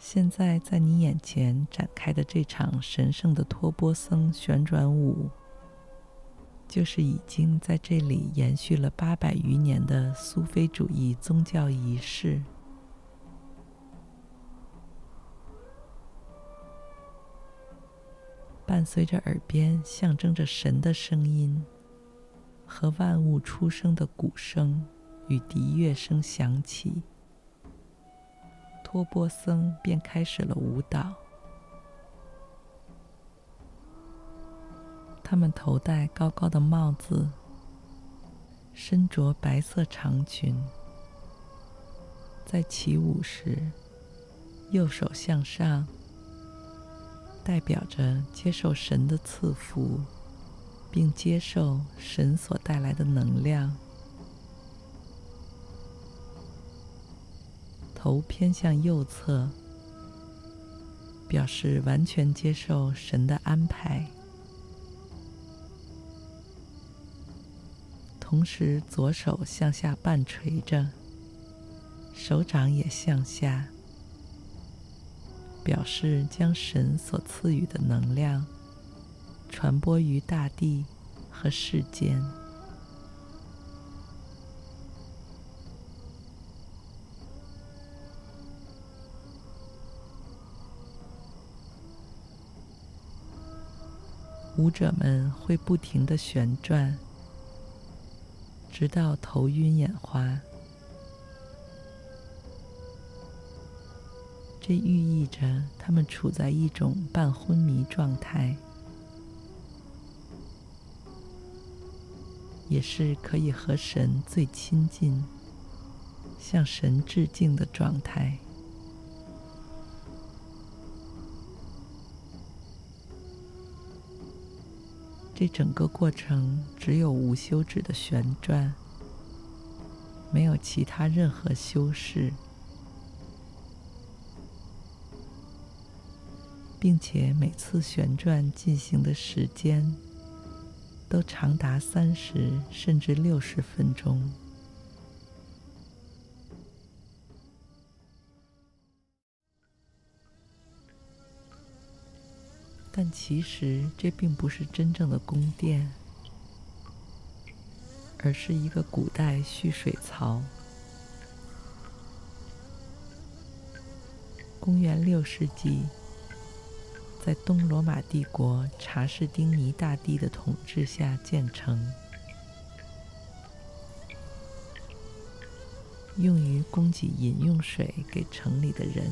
现在在你眼前展开的这场神圣的托波僧旋转舞，就是已经在这里延续了八百余年的苏菲主义宗教仪式。伴随着耳边象征着神的声音和万物出生的鼓声与笛乐声响起，托钵僧便开始了舞蹈。他们头戴高高的帽子，身着白色长裙，在起舞时，右手向上。代表着接受神的赐福，并接受神所带来的能量。头偏向右侧，表示完全接受神的安排。同时，左手向下半垂着，手掌也向下。表示将神所赐予的能量传播于大地和世间。舞者们会不停的旋转，直到头晕眼花。这寓意着他们处在一种半昏迷状态，也是可以和神最亲近、向神致敬的状态。这整个过程只有无休止的旋转，没有其他任何修饰。并且每次旋转进行的时间都长达三十甚至六十分钟，但其实这并不是真正的宫殿，而是一个古代蓄水槽。公元六世纪。在东罗马帝国查士丁尼大帝的统治下建成，用于供给饮用水给城里的人。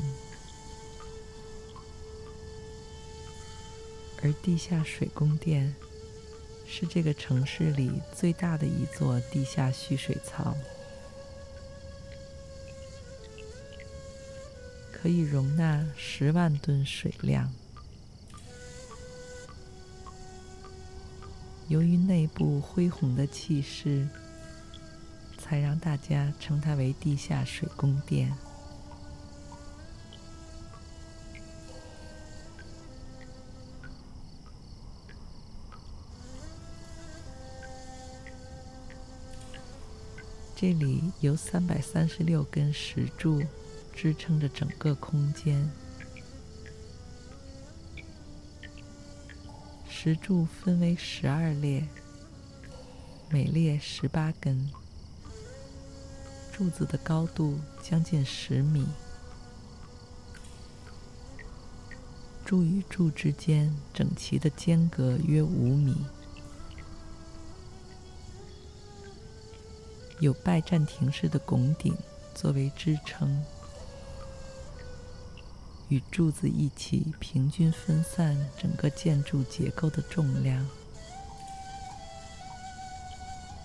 而地下水宫殿是这个城市里最大的一座地下蓄水槽，可以容纳十万吨水量。由于内部恢宏的气势，才让大家称它为地下水宫殿。这里由三百三十六根石柱支撑着整个空间。石柱分为十二列，每列十八根，柱子的高度将近十米，柱与柱之间整齐的间隔约五米，有拜占庭式的拱顶作为支撑。与柱子一起平均分散整个建筑结构的重量，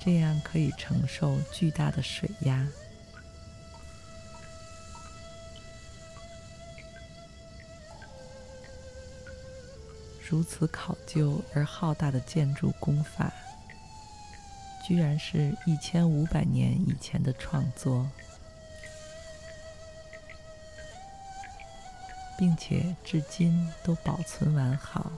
这样可以承受巨大的水压。如此考究而浩大的建筑工法，居然是一千五百年以前的创作。并且至今都保存完好。